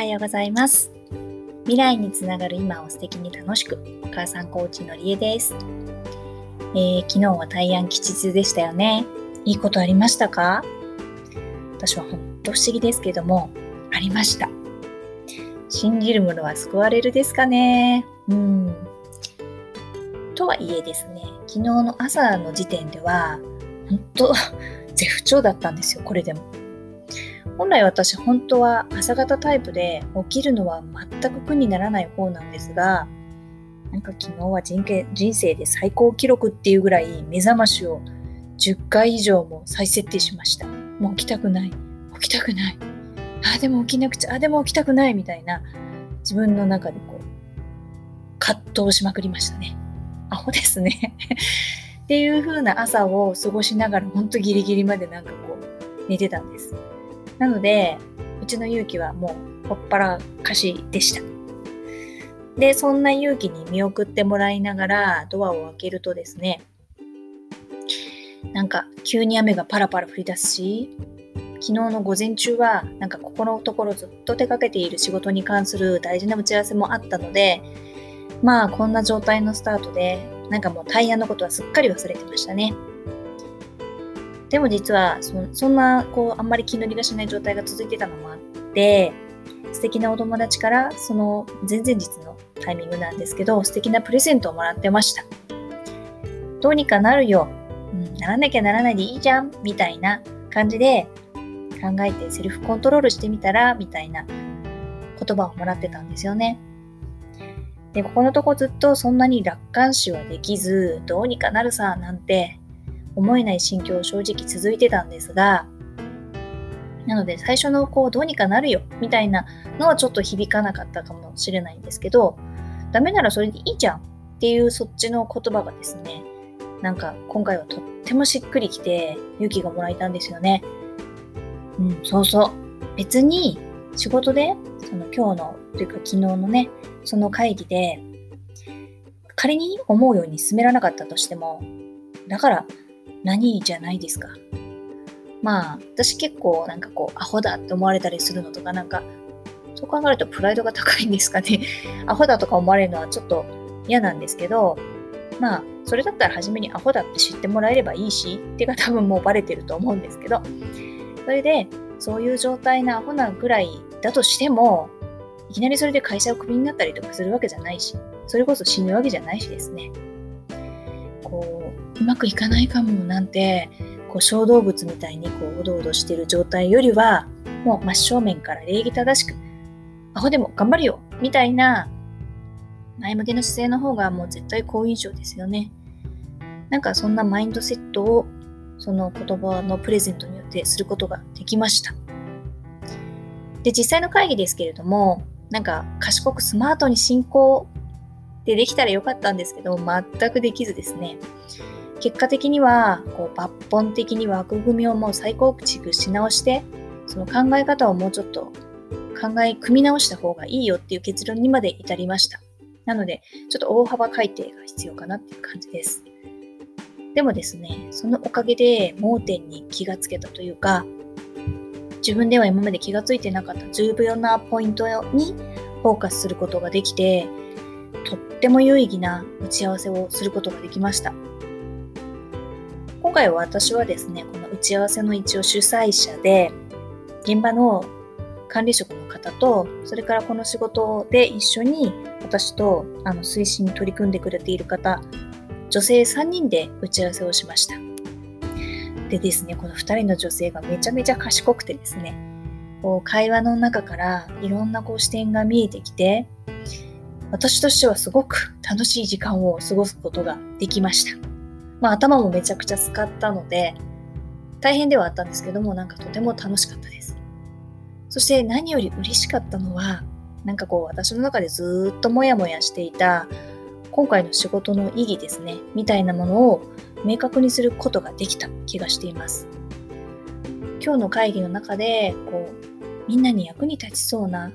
はようございます。未来につながる今を素敵に楽しくお母さんコーチのりえです、えー、昨日は大安吉日でしたよね。いいことありましたか？私は本当不思議ですけどもありました。信じる者は救われるですかね？うん。とはいえですね昨日の朝の時点では本当 絶不調だったんですよこれでも。本来私本当は朝型タイプで起きるのは全く苦にならない方なんですがなんか昨日は人人生で最高記録っていうぐらい目覚ましを10回以上も再設定しました。もう起きたくない。起きたくない。あ、でも起きなくちゃ。あ、でも起きたくない。みたいな自分の中でこう葛藤しまくりましたね。アホですねっていう風な朝を過ごしながらほんとギリギリまでなんかこう寝てたんです。なので、うちの勇気はもう、ほっぱらかしでした。で、そんな勇気に見送ってもらいながらドアを開けるとですね、なんか急に雨がパラパラ降り出すし、昨日の午前中はなんかここのところずっと出かけている仕事に関する大事な打ち合わせもあったので、まあこんな状態のスタートで、なんかもうタイヤのことはすっかり忘れてましたね。でも実はそそんなこうあんまり気乗りがしない状態が続いてたのもあって素敵なお友達からその前々日のタイミングなんですけど素敵なプレゼントをもらってました。どうにかなるよ、うん、ならなきゃならないでいいじゃん。みたいな感じで考えてセルフコントロールしてみたらみたいな言葉をもらってたんですよね。でここのとこずっとそんなに楽観視はできずどうにかなるさなんて思えない心境正直続いてたんですが、なので最初のこうどうにかなるよみたいなのはちょっと響かなかったかもしれないんですけど、ダメならそれでいいじゃんっていうそっちの言葉がですね、なんか今回はとってもしっくりきて勇気がもらえたんですよね。うん、そうそう。別に仕事で、その今日のというか昨日のね、その会議で、仮に思うように進められなかったとしても、だから何じゃないですか。まあ、私結構なんかこう、アホだって思われたりするのとか、なんか、そう考えるとプライドが高いんですかね。アホだとか思われるのはちょっと嫌なんですけど、まあ、それだったら初めにアホだって知ってもらえればいいし、ってか多分もうバレてると思うんですけど、それで、そういう状態なアホなぐらいだとしても、いきなりそれで会社をクビになったりとかするわけじゃないし、それこそ死ぬわけじゃないしですね。うまくいかないかもなんてこう小動物みたいにこうおどおどしてる状態よりはもう真正面から礼儀正しくアホでも頑張るよみたいな前向きな姿勢の方がもう絶対好印象ですよね。なんかそんなマインドセットをその言葉のプレゼントによってすることができました。で、実際の会議ですけれども、なんか賢くスマートに進行でできたらよかったんですけど、全くできずですね。結果的には、こう抜本的に枠組みをもう再構築し直して、その考え方をもうちょっと考え、組み直した方がいいよっていう結論にまで至りました。なので、ちょっと大幅改定が必要かなっていう感じです。でもですね、そのおかげで盲点に気がつけたというか、自分では今まで気がついてなかった重要なポイントにフォーカスすることができて、とっても有意義な打ち合わせをすることができました。今回は私はですね、この打ち合わせの一応主催者で、現場の管理職の方と、それからこの仕事で一緒に私とあの推進に取り組んでくれている方、女性3人で打ち合わせをしました。でですね、この2人の女性がめちゃめちゃ賢くてですね、こう会話の中からいろんなこう視点が見えてきて、私としてはすごく楽しい時間を過ごすことができました。まあ頭もめちゃくちゃ使ったので、大変ではあったんですけども、なんかとても楽しかったです。そして何より嬉しかったのは、なんかこう私の中でずっとモヤモヤしていた今回の仕事の意義ですね、みたいなものを明確にすることができた気がしています。今日の会議の中で、こう、みんなに役に立ちそうな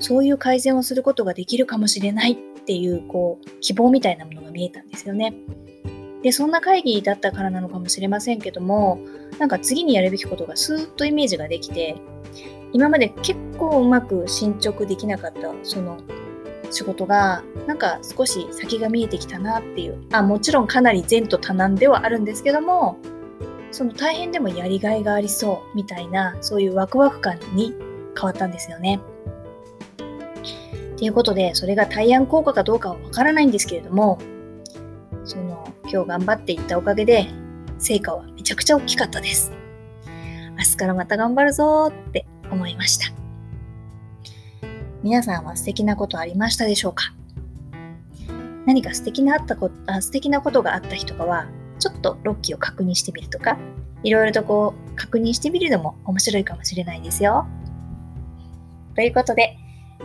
そういう改善をすることができるかもしれないっていう、こう、希望みたいなものが見えたんですよね。で、そんな会議だったからなのかもしれませんけども、なんか次にやるべきことがスーッとイメージができて、今まで結構うまく進捗できなかったその仕事がなんか少し先が見えてきたなっていうあもちろんかなり前途多難ではあるんですけどもその大変でもやりがいがありそうみたいなそういうワクワク感に変わったんですよね。ということでそれが対案効果かどうかはわからないんですけれどもその今日頑張っていったおかげで成果はめちゃくちゃ大きかったです。明日からまた頑張るぞって思いました。皆さんは素敵なことありましたでしょうか？何か素敵なあったこあ素敵なことがあった日とかは、ちょっとロッキーを確認してみるとか、いろいろとこう確認してみるのも面白いかもしれないですよ。ということで、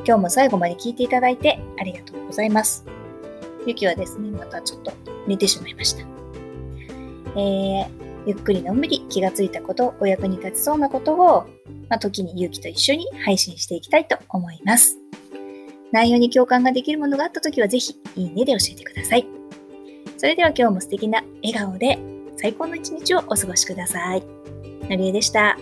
今日も最後まで聞いていただいてありがとうございます。ゆきはですね、またちょっと寝てしまいました。えー、ゆっくりのんびり気がついたこと、お役に立ちそうなことを、まあ、時にゆきと一緒に配信していきたいと思います。内容に共感ができるものがあったときはぜひ、いいねで教えてください。それでは今日も素敵な笑顔で最高の一日をお過ごしください。のりえでした。